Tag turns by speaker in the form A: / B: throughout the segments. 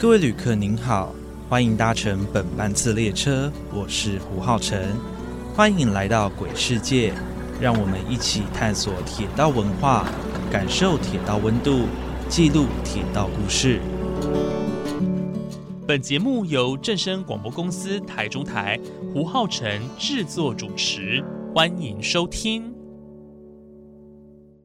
A: 各位旅客您好，欢迎搭乘本班次列车，我是胡浩辰，欢迎来到鬼世界，让我们一起探索铁道文化，感受铁道温度，记录铁道故事。
B: 本节目由正声广播公司台中台胡浩辰制作主持，欢迎收听。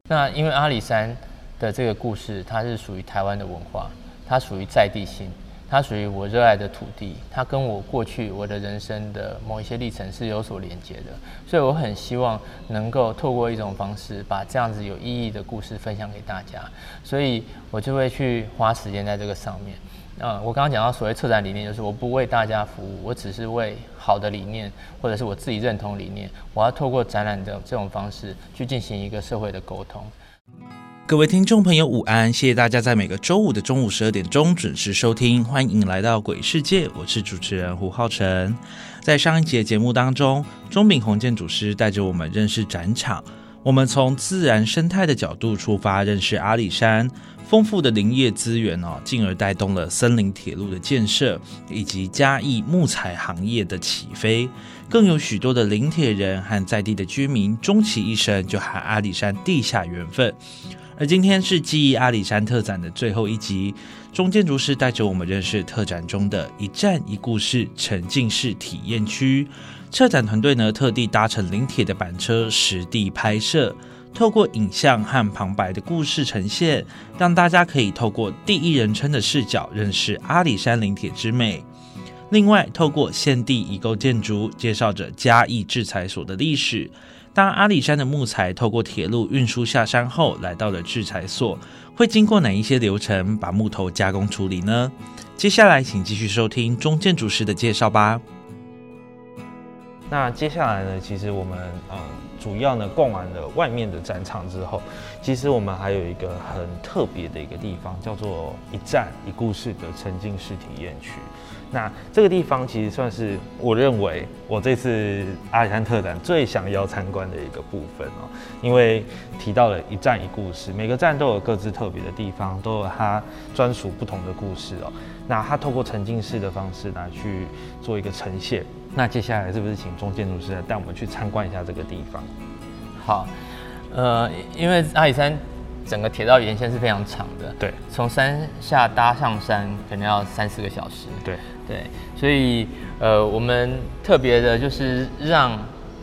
C: 那因为阿里山的这个故事，它是属于台湾的文化。它属于在地性，它属于我热爱的土地，它跟我过去我的人生的某一些历程是有所连接的，所以我很希望能够透过一种方式，把这样子有意义的故事分享给大家，所以我就会去花时间在这个上面。嗯，我刚刚讲到所谓策展理念，就是我不为大家服务，我只是为好的理念或者是我自己认同理念，我要透过展览的这种方式去进行一个社会的沟通。
A: 各位听众朋友，午安！谢谢大家在每个周五的中午十二点钟准时收听，欢迎来到鬼世界，我是主持人胡浩辰。在上一节节目当中，钟炳宏建筑师带着我们认识展场，我们从自然生态的角度出发，认识阿里山丰富的林业资源哦，进而带动了森林铁路的建设，以及嘉义木材行业的起飞，更有许多的林铁人和在地的居民，终其一生就和阿里山地下缘分。而今天是记忆阿里山特展的最后一集，中建筑师带着我们认识特展中的一站一故事沉浸式体验区。策展团队呢特地搭乘临铁的板车实地拍摄，透过影像和旁白的故事呈现，让大家可以透过第一人称的视角认识阿里山临铁之美。另外，透过现地遗构建筑，介绍着嘉义制裁所的历史。当阿里山的木材透过铁路运输下山后，来到了制裁所，会经过哪一些流程把木头加工处理呢？接下来，请继续收听中建筑师的介绍吧。那接下来呢？其实我们嗯，主要呢逛完了外面的展场之后，其实我们还有一个很特别的一个地方，叫做一站一故事的沉浸式体验区。那这个地方其实算是我认为我这次阿里山特展最想要参观的一个部分哦，因为提到了一站一故事，每个站都有各自特别的地方，都有它专属不同的故事哦。那它透过沉浸式的方式来去做一个呈现。那接下来是不是请钟建筑师来带我们去参观一下这个地方？
C: 好，呃，因为阿里山。整个铁道沿线是非常长的，
A: 对，
C: 从山下搭上山可能要三四个小时，
A: 对。
C: 对，所以呃，我们特别的就是让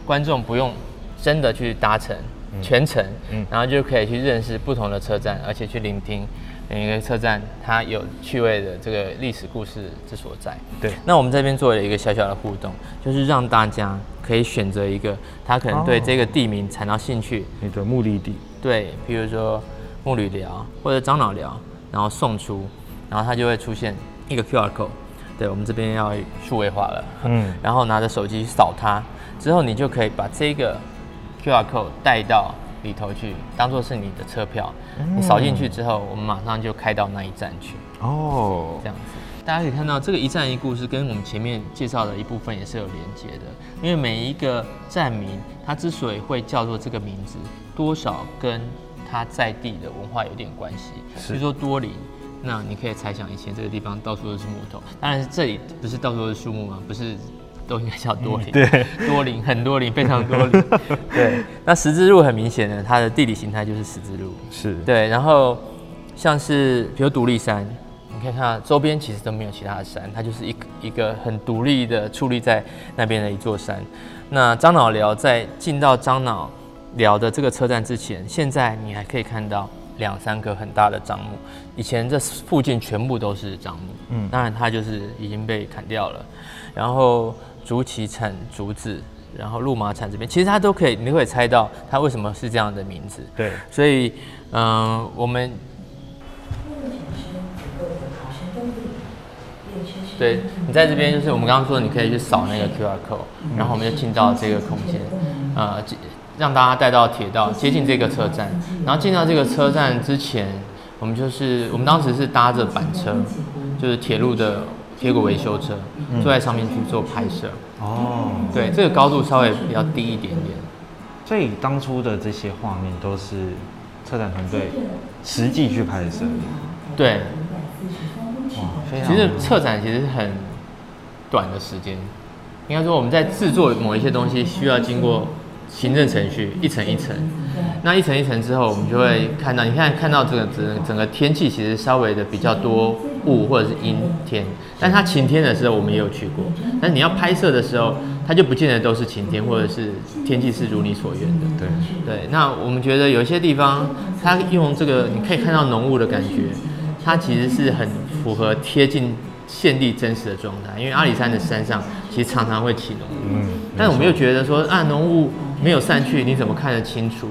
C: 观众不用真的去搭乘全程，嗯，然后就可以去认识不同的车站，而且去聆听每一个车站它有趣味的这个历史故事之所在。
A: 对，
C: 那我们这边做了一个小小的互动，就是让大家可以选择一个他可能对这个地名产生兴趣，
A: 你的目的地。
C: 对，比如说木旅寮或者樟脑寮，然后送出，然后它就会出现一个 QR code。对，我们这边要数位化了，嗯，然后拿着手机扫它，之后你就可以把这个 QR code 带到里头去，当做是你的车票。你扫进去之后，我们马上就开到那一站去。哦，这样子，大家可以看到这个一站一故事跟我们前面介绍的一部分也是有连接的，因为每一个站名，它之所以会叫做这个名字。多少跟它在地的文化有点关系，比如说多林，那你可以猜想以前这个地方到处都是木头，当然是这里不是到处都是树木吗？不是，都应该叫多林，
A: 对，
C: 多林很多林，非常多林，对。那十字路很明显的，它的地理形态就是十字路，
A: 是
C: 对。然后像是比如独立山，你可以看周边其实都没有其他的山，它就是一一个很独立的矗立在那边的一座山。那樟脑寮在进到樟脑。寮的这个车站之前，现在你还可以看到两三棵很大的樟木。以前这附近全部都是樟木，嗯，当然它就是已经被砍掉了。然后竹崎产竹子，然后鹿马产这边，其实它都可以，你都可以猜到它为什么是这样的名字。
A: 对，
C: 所以嗯，我们对你在这边就是我们刚刚说，你可以去扫那个 QR code，然后我们就进到这个空间，呃，让大家带到铁道接近这个车站，然后进到这个车站之前，我们就是我们当时是搭着板车，就是铁路的铁轨维修车，坐在上面去做拍摄。哦，对，这个高度稍微比较低一点点。
D: 所以当初的这些画面都是车展团队实际去拍摄。
C: 对。哇，其实策展其实很短的时间，应该说我们在制作某一些东西需要经过行政程序一层一层，那一层一层之后，我们就会看到，你看看到这个整整个天气其实稍微的比较多雾或者是阴天，但它晴天的时候我们也有去过，但你要拍摄的时候，它就不见得都是晴天或者是天气是如你所愿的。
D: 对
C: 对，那我们觉得有些地方它用这个你可以看到浓雾的感觉。它其实是很符合贴近现地真实的状态，因为阿里山的山上其实常常会起浓雾，嗯，但是我们又觉得说啊浓雾没有散去，你怎么看得清楚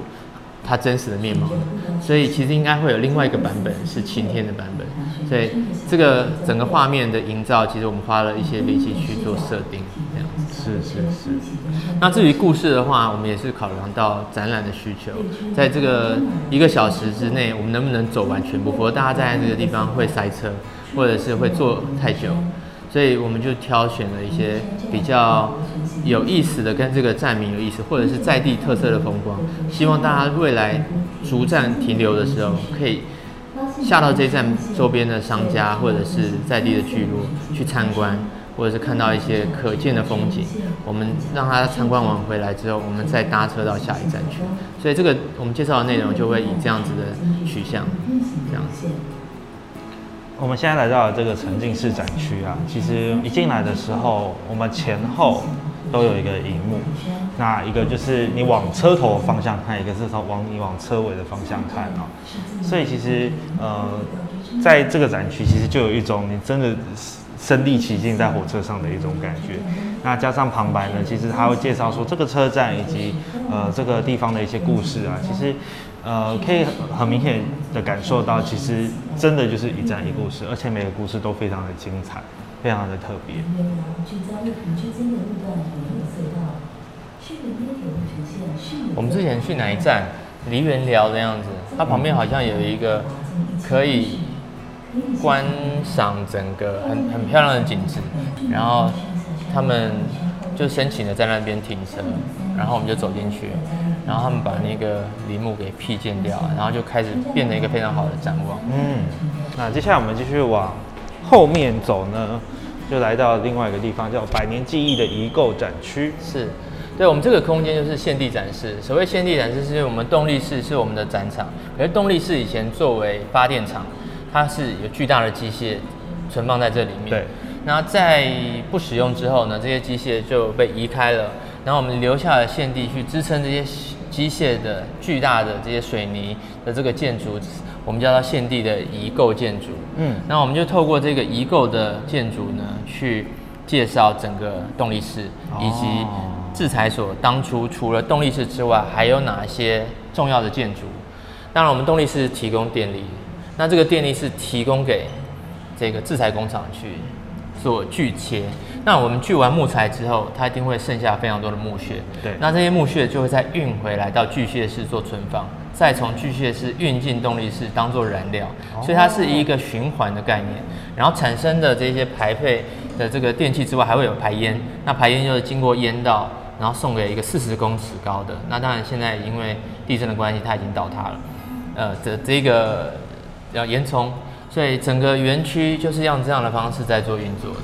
C: 它真实的面貌呢？所以其实应该会有另外一个版本是晴天的版本，所以这个整个画面的营造，其实我们花了一些力气去做设定，这样子。
D: 是是是。
C: 那至于故事的话，我们也是考量到展览的需求，在这个一个小时之内，我们能不能走完全部？否则大家在那个地方会塞车，或者是会坐太久，所以我们就挑选了一些比较有意思的，跟这个站名有意思，或者是在地特色的风光，希望大家未来逐站停留的时候，可以下到这站周边的商家或者是在地的聚落去参观。或者是看到一些可见的风景，我们让他参观完回来之后，我们再搭车到下一站去。所以这个我们介绍的内容就会以这样子的取向，这样子。
D: 我们现在来到了这个沉浸式展区啊，其实一进来的时候，我们前后都有一个荧幕，那一个就是你往车头方向看，一个是从往你往车尾的方向看啊。所以其实呃，在这个展区其实就有一种你真的。身临其境在火车上的一种感觉，那加上旁白呢，其实他会介绍说这个车站以及呃这个地方的一些故事啊，其实呃可以很明显的感受到，其实真的就是一站一故事，而且每个故事都非常的精彩，非常的特别。
C: 我们之前去哪一站？梨园寮的样子，它旁边好像有一个可以。观赏整个很很漂亮的景致，然后他们就申请了在那边停车，然后我们就走进去，然后他们把那个林木给辟建掉，然后就开始变成一个非常好的展望。嗯，
D: 那接下来我们继续往后面走呢，就来到另外一个地方，叫百年记忆的遗构展区。
C: 是，对我们这个空间就是现地展示。所谓现地展示，是我们动力室是我们的展场，而动力室以前作为发电厂。它是有巨大的机械存放在这里面。
D: 对。
C: 那在不使用之后呢，这些机械就被移开了，然后我们留下了现地去支撑这些机械的巨大的这些水泥的这个建筑，我们叫它现地的移构建筑。嗯。那我们就透过这个移构的建筑呢，去介绍整个动力室以及制裁所当初除了动力室之外还有哪些重要的建筑。当然，我们动力室提供电力。那这个电力是提供给这个制材工厂去做锯切。那我们锯完木材之后，它一定会剩下非常多的木屑。
D: 对。
C: 那这些木屑就会再运回来到锯屑室做存放，再从锯屑室运进动力室当做燃料。所以它是一个循环的概念。然后产生的这些排配的这个电器之外，还会有排烟。那排烟就是经过烟道，然后送给一个四十公尺高的。那当然现在因为地震的关系，它已经倒塌了。呃，这这个。要烟囱，所以整个园区就是用这样的方式在做运作的。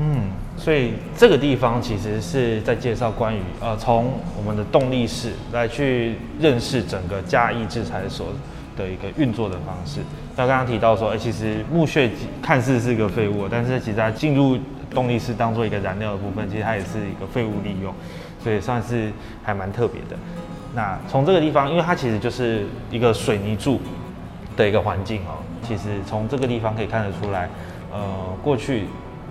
D: 嗯，所以这个地方其实是在介绍关于呃，从我们的动力室来去认识整个嘉义制裁所的一个运作的方式。那刚刚提到说，哎，其实木屑看似是一个废物，但是其实它进入动力室当做一个燃料的部分，其实它也是一个废物利用，所以算是还蛮特别的。那从这个地方，因为它其实就是一个水泥柱。的一个环境哦，其实从这个地方可以看得出来，呃，过去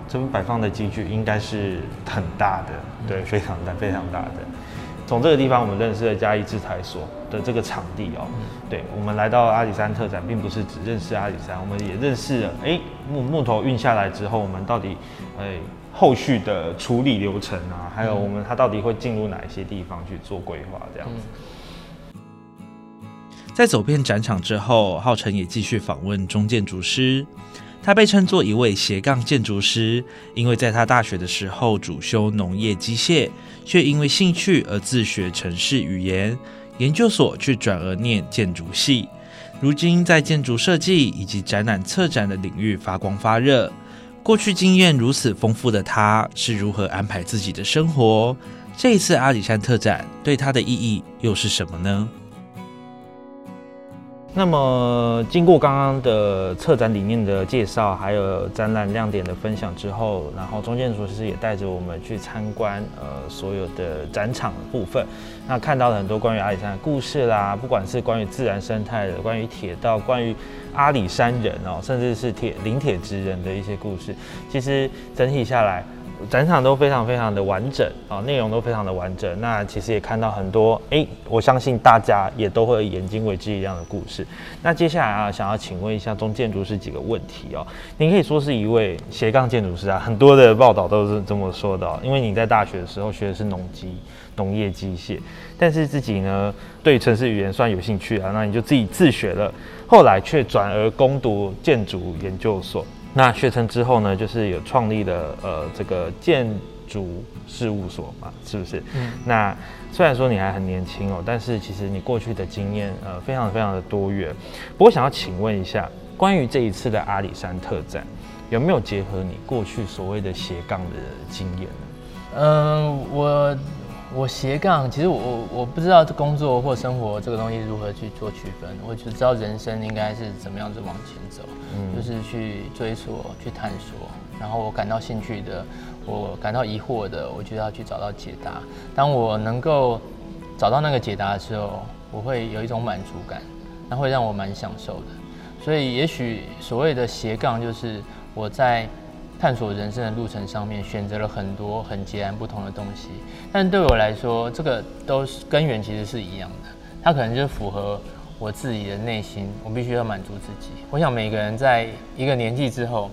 D: 这边摆放的机具应该是很大的，对，非常大，非常大的。从这个地方，我们认识了嘉义制裁所的这个场地哦。对，我们来到阿里山特展，并不是只认识阿里山，我们也认识了，哎，木木头运下来之后，我们到底，哎，后续的处理流程啊，还有我们它到底会进入哪一些地方去做规划，这样子。
A: 在走遍展场之后，浩辰也继续访问中建筑师。他被称作一位斜杠建筑师，因为在他大学的时候主修农业机械，却因为兴趣而自学城市语言，研究所却转而念建筑系。如今在建筑设计以及展览策展的领域发光发热。过去经验如此丰富的他，是如何安排自己的生活？这一次阿里山特展对他的意义又是什么呢？
D: 那么，经过刚刚的策展理念的介绍，还有展览亮点的分享之后，然后中建筑师也带着我们去参观呃所有的展场的部分，那看到了很多关于阿里山的故事啦，不管是关于自然生态的，关于铁道，关于阿里山人哦，甚至是铁临铁之人的一些故事，其实整体下来。展场都非常非常的完整啊，内容都非常的完整。那其实也看到很多，哎，我相信大家也都会眼睛为之一亮的故事。那接下来啊，想要请问一下中建筑师几个问题哦。您可以说是一位斜杠建筑师啊，很多的报道都是这么说的。因为你在大学的时候学的是农机、农业机械，但是自己呢对城市语言算有兴趣啊，那你就自己自学了，后来却转而攻读建筑研究所。那学成之后呢，就是有创立了呃这个建筑事务所嘛，是不是？嗯。那虽然说你还很年轻哦，但是其实你过去的经验呃非常非常的多元。不过想要请问一下，关于这一次的阿里山特展，有没有结合你过去所谓的斜杠的经验呢？
C: 嗯，我。我斜杠，其实我我我不知道工作或生活这个东西如何去做区分，我只知道人生应该是怎么样子往前走，嗯，就是去追索、去探索，然后我感到兴趣的，我感到疑惑的，我就要去找到解答。当我能够找到那个解答的时候，我会有一种满足感，那会让我蛮享受的。所以，也许所谓的斜杠，就是我在。探索人生的路程上面，选择了很多很截然不同的东西，但对我来说，这个都是根源其实是一样的。它可能就是符合我自己的内心，我必须要满足自己。我想每个人在一个年纪之后，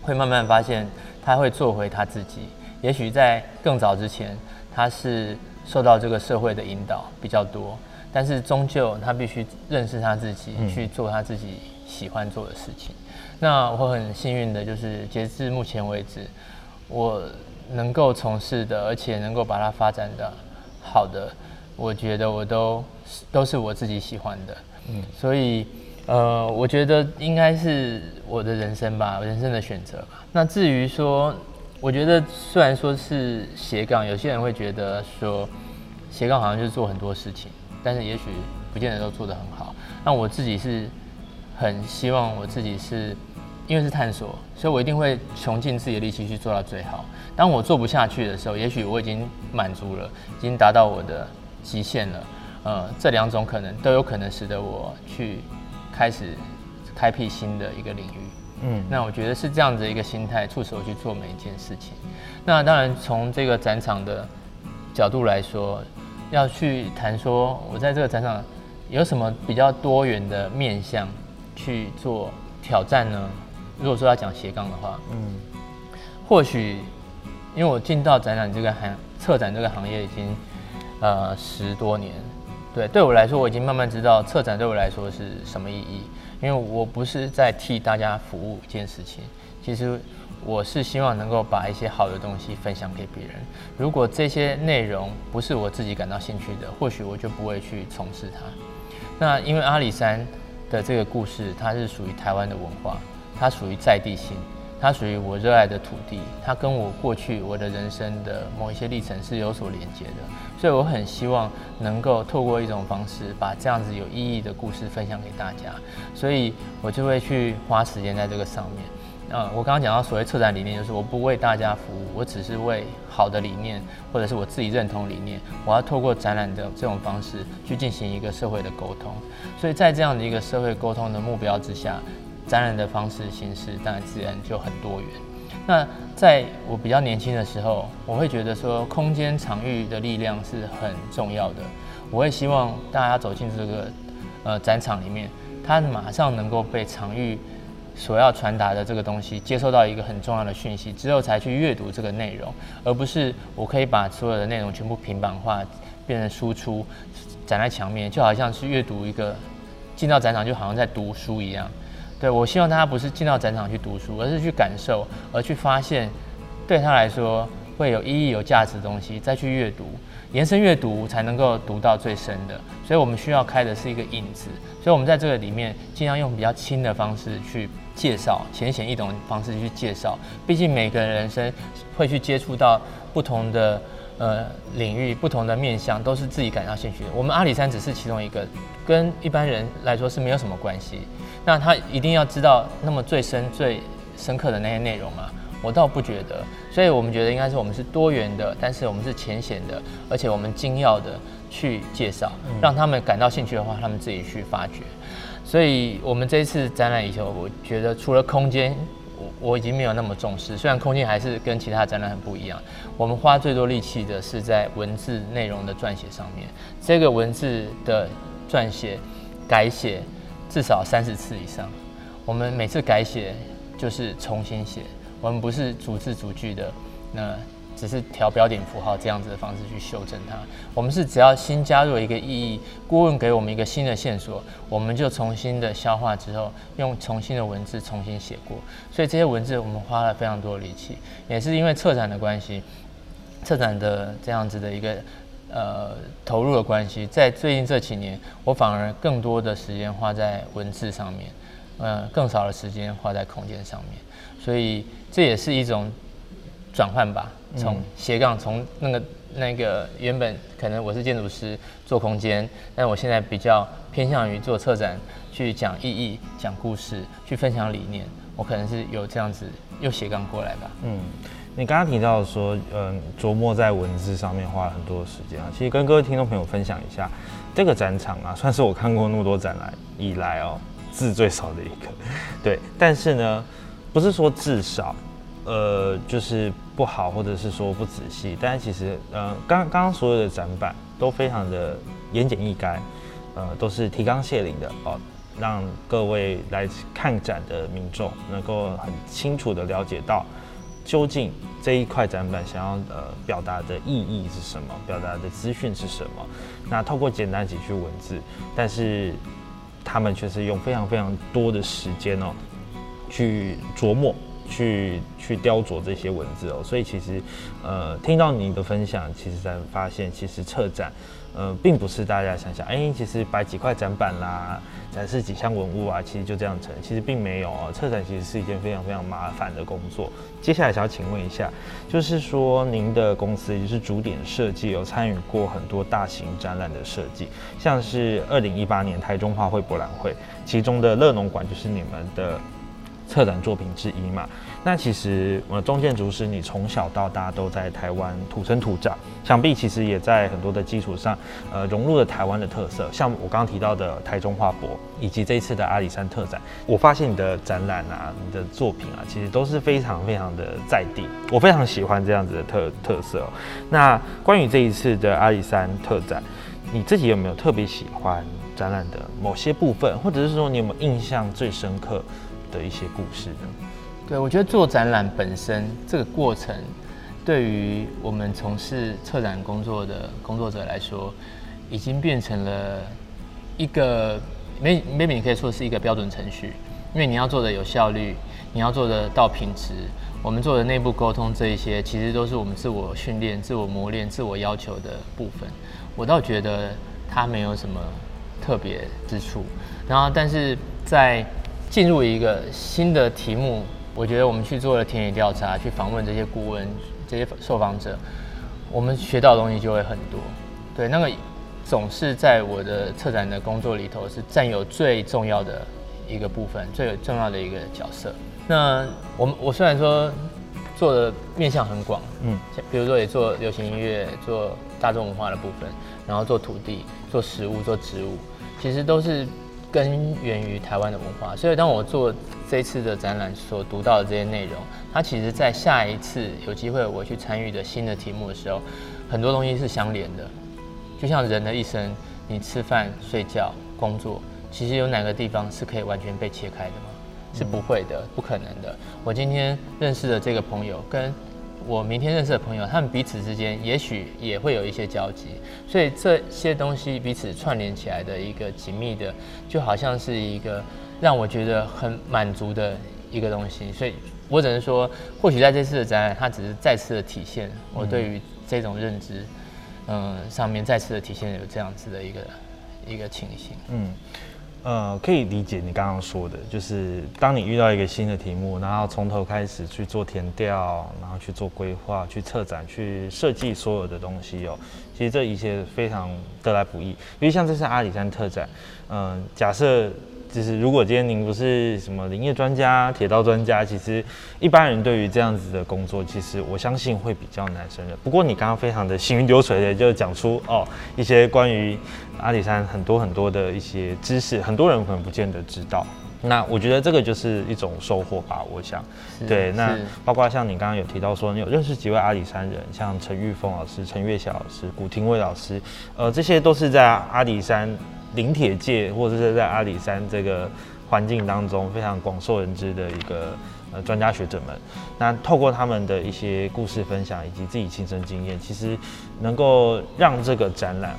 C: 会慢慢发现他会做回他自己。也许在更早之前，他是受到这个社会的引导比较多，但是终究他必须认识他自己，去做他自己喜欢做的事情。那我很幸运的，就是截至目前为止，我能够从事的，而且能够把它发展的好的，我觉得我都都是我自己喜欢的。嗯，所以呃，我觉得应该是我的人生吧，人生的选择吧。那至于说，我觉得虽然说是斜杠，有些人会觉得说斜杠好像就是做很多事情，但是也许不见得都做得很好。那我自己是很希望我自己是。因为是探索，所以我一定会穷尽自己的力气去做到最好。当我做不下去的时候，也许我已经满足了，已经达到我的极限了。呃，这两种可能都有可能使得我去开始开辟新的一个领域。嗯，那我觉得是这样子一个心态促使我去做每一件事情。那当然，从这个展场的角度来说，要去谈说我在这个展场有什么比较多元的面向去做挑战呢？如果说要讲斜杠的话，嗯，或许因为我进到展览这个行策展这个行业已经呃十多年，对，对我来说我已经慢慢知道策展对我来说是什么意义。因为我不是在替大家服务一件事情，其实我是希望能够把一些好的东西分享给别人。如果这些内容不是我自己感到兴趣的，或许我就不会去从事它。那因为阿里山的这个故事，它是属于台湾的文化。它属于在地性，它属于我热爱的土地，它跟我过去我的人生的某一些历程是有所连接的，所以我很希望能够透过一种方式，把这样子有意义的故事分享给大家，所以我就会去花时间在这个上面。呃，我刚刚讲到所谓策展理念，就是我不为大家服务，我只是为好的理念或者是我自己认同理念，我要透过展览的这种方式去进行一个社会的沟通，所以在这样的一个社会沟通的目标之下。展览的方式形式当然自然就很多元。那在我比较年轻的时候，我会觉得说空间场域的力量是很重要的。我会希望大家走进这个呃展场里面，他马上能够被场域所要传达的这个东西接收到一个很重要的讯息之后，才去阅读这个内容，而不是我可以把所有的内容全部平板化变成输出，展在墙面，就好像是阅读一个进到展场就好像在读书一样。对我希望大家不是进到展场去读书，而是去感受，而去发现对他来说会有意义、有价值的东西，再去阅读。延伸阅读才能够读到最深的，所以我们需要开的是一个引子，所以我们在这个里面尽量用比较轻的方式去介绍，浅显易懂的方式去介绍。毕竟每个人生会去接触到不同的呃领域、不同的面向，都是自己感到兴趣的。我们阿里山只是其中一个，跟一般人来说是没有什么关系。那他一定要知道那么最深、最深刻的那些内容吗？我倒不觉得，所以我们觉得应该是我们是多元的，但是我们是浅显的，而且我们精要的去介绍，让他们感到兴趣的话，他们自己去发掘。所以我们这一次展览以后，我觉得除了空间，我我已经没有那么重视。虽然空间还是跟其他展览很不一样，我们花最多力气的是在文字内容的撰写上面。这个文字的撰写、改写至少三十次以上，我们每次改写就是重新写。我们不是逐字逐句的，那只是调标点符号这样子的方式去修正它。我们是只要新加入一个意义，顾问给我们一个新的线索，我们就重新的消化之后，用重新的文字重新写过。所以这些文字我们花了非常多的力气，也是因为策展的关系，策展的这样子的一个呃投入的关系，在最近这几年，我反而更多的时间花在文字上面，呃，更少的时间花在空间上面。所以这也是一种转换吧，从斜杠从那个那个原本可能我是建筑师做空间，但我现在比较偏向于做策展，去讲意义、讲故事、去分享理念，我可能是有这样子又斜杠过来吧。
D: 嗯，你刚刚提到说，嗯，琢磨在文字上面花了很多的时间啊。其实跟各位听众朋友分享一下，这个展场啊，算是我看过那么多展览以来哦字最少的一个。对，但是呢。不是说至少，呃，就是不好，或者是说不仔细，但是其实，呃，刚刚刚所有的展板都非常的言简意赅，呃，都是提纲挈领的哦，让各位来看展的民众能够很清楚的了解到，究竟这一块展板想要呃表达的意义是什么，表达的资讯是什么。那透过简单几句文字，但是他们却是用非常非常多的时间哦。去琢磨，去去雕琢这些文字哦，所以其实，呃，听到你的分享，其实才发现，其实策展，呃，并不是大家想想，哎，其实摆几块展板啦，展示几项文物啊，其实就这样成，其实并没有哦。策展其实是一件非常非常麻烦的工作。接下来想要请问一下，就是说您的公司就是主点设计，有参与过很多大型展览的设计，像是二零一八年台中花卉博览会，其中的乐农馆就是你们的。策展作品之一嘛，那其实呃，中建筑师你从小到大都在台湾土生土长，想必其实也在很多的基础上，呃，融入了台湾的特色，像我刚刚提到的台中画博，以及这一次的阿里山特展，我发现你的展览啊，你的作品啊，其实都是非常非常的在地，我非常喜欢这样子的特特色。那关于这一次的阿里山特展，你自己有没有特别喜欢展览的某些部分，或者是说你有没有印象最深刻？的一些故事呢？
C: 对，我觉得做展览本身这个过程，对于我们从事策展工作的工作者来说，已经变成了一个没 maybe 你可以说是一个标准程序，因为你要做的有效率，你要做的到品质，我们做的内部沟通这一些，其实都是我们自我训练、自我磨练、自我要求的部分。我倒觉得它没有什么特别之处。然后，但是在进入一个新的题目，我觉得我们去做了田野调查，去访问这些顾问、这些受访者，我们学到的东西就会很多。对，那个总是在我的策展的工作里头是占有最重要的一个部分，最重要的一个角色。那我们我虽然说做的面向很广，嗯，比如说也做流行音乐、做大众文化的部分，然后做土地、做食物、做植物，其实都是。根源于台湾的文化。所以当我做这次的展览所读到的这些内容，它其实在下一次有机会我去参与的新的题目的时候，很多东西是相连的。就像人的一生，你吃饭、睡觉、工作，其实有哪个地方是可以完全被切开的吗？是不会的，不可能的。我今天认识的这个朋友，跟我明天认识的朋友，他们彼此之间也许也会有一些交集，所以这些东西彼此串联起来的一个紧密的，就好像是一个让我觉得很满足的一个东西。所以我只能说，或许在这次的展览，它只是再次的体现我对于这种认知。嗯，上面再次的体现有这样子的一个一个情形。
D: 嗯，呃，可以理解你刚刚说的，就是当你遇到一个新的题目，然后从头开始去做填调，然后去做规划、去策展、去设计所有的东西哦，其实这一切非常得来不易。因为像这次阿里山特展，嗯，假设。就是如果今天您不是什么林业专家、铁道专家，其实一般人对于这样子的工作，其实我相信会比较难胜任。不过你刚刚非常的行云流水的就讲出哦一些关于阿里山很多很多的一些知识，很多人可能不见得知道。那我觉得这个就是一种收获吧。我想，对，那包括像你刚刚有提到说，你有认识几位阿里山人，像陈玉峰老师、陈月晓老师、古廷卫老师，呃，这些都是在阿里山。临铁界或者是在阿里山这个环境当中非常广受人知的一个呃专家学者们，那透过他们的一些故事分享以及自己亲身经验，其实能够让这个展览，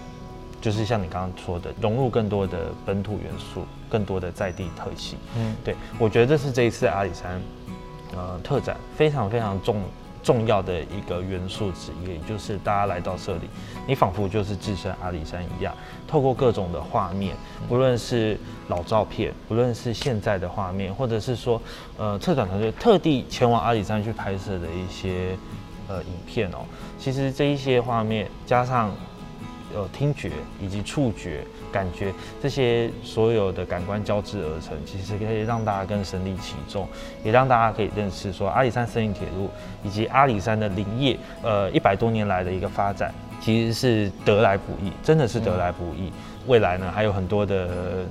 D: 就是像你刚刚说的，融入更多的本土元素，更多的在地特性。嗯，对我觉得这是这一次阿里山呃特展非常非常重。重要的一个元素之一，也就是大家来到这里，你仿佛就是置身阿里山一样，透过各种的画面，不论是老照片，不论是现在的画面，或者是说，呃，策展团队特地前往阿里山去拍摄的一些呃影片哦，其实这一些画面加上。呃，听觉以及触觉、感觉这些所有的感官交织而成，其实可以让大家更身临其中，也让大家可以认识说阿里山森林铁路以及阿里山的林业，呃，一百多年来的一个发展，其实是得来不易，真的是得来不易。未来呢，还有很多的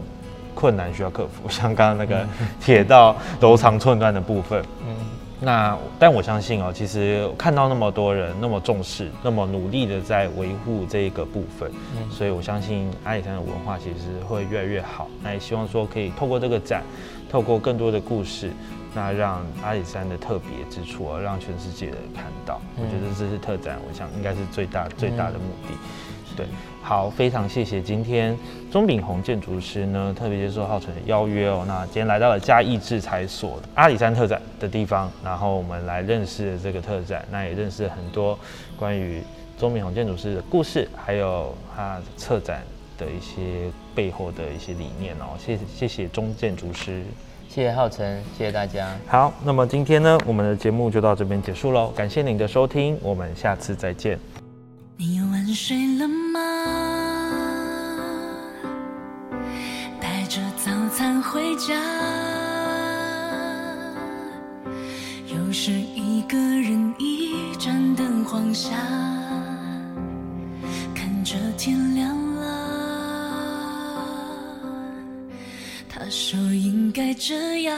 D: 困难需要克服，像刚刚那个铁道楼长寸断的部分。嗯。那但我相信哦，其实看到那么多人那么重视、那么努力的在维护这个部分，所以我相信阿里山的文化其实会越来越好。那也希望说可以透过这个展，透过更多的故事，那让阿里山的特别之处啊，让全世界的人看到。我觉得这是特展，我想应该是最大最大的目的。对。好，非常谢谢今天钟炳宏建筑师呢特别接受浩辰的邀约哦。那今天来到了嘉义制裁所阿里山特展的地方，然后我们来认识这个特展，那也认识很多关于钟炳宏建筑师的故事，还有他策展的一些背后的一些理念哦。谢谢谢谢钟建筑师，
C: 谢谢浩辰，谢谢大家。
D: 好，那么今天呢，我们的节目就到这边结束喽，感谢您的收听，我们下次再见。
E: 你晚睡了吗？带着早餐回家，又是一个人一盏灯晃下，看着天亮了。他说应该这样，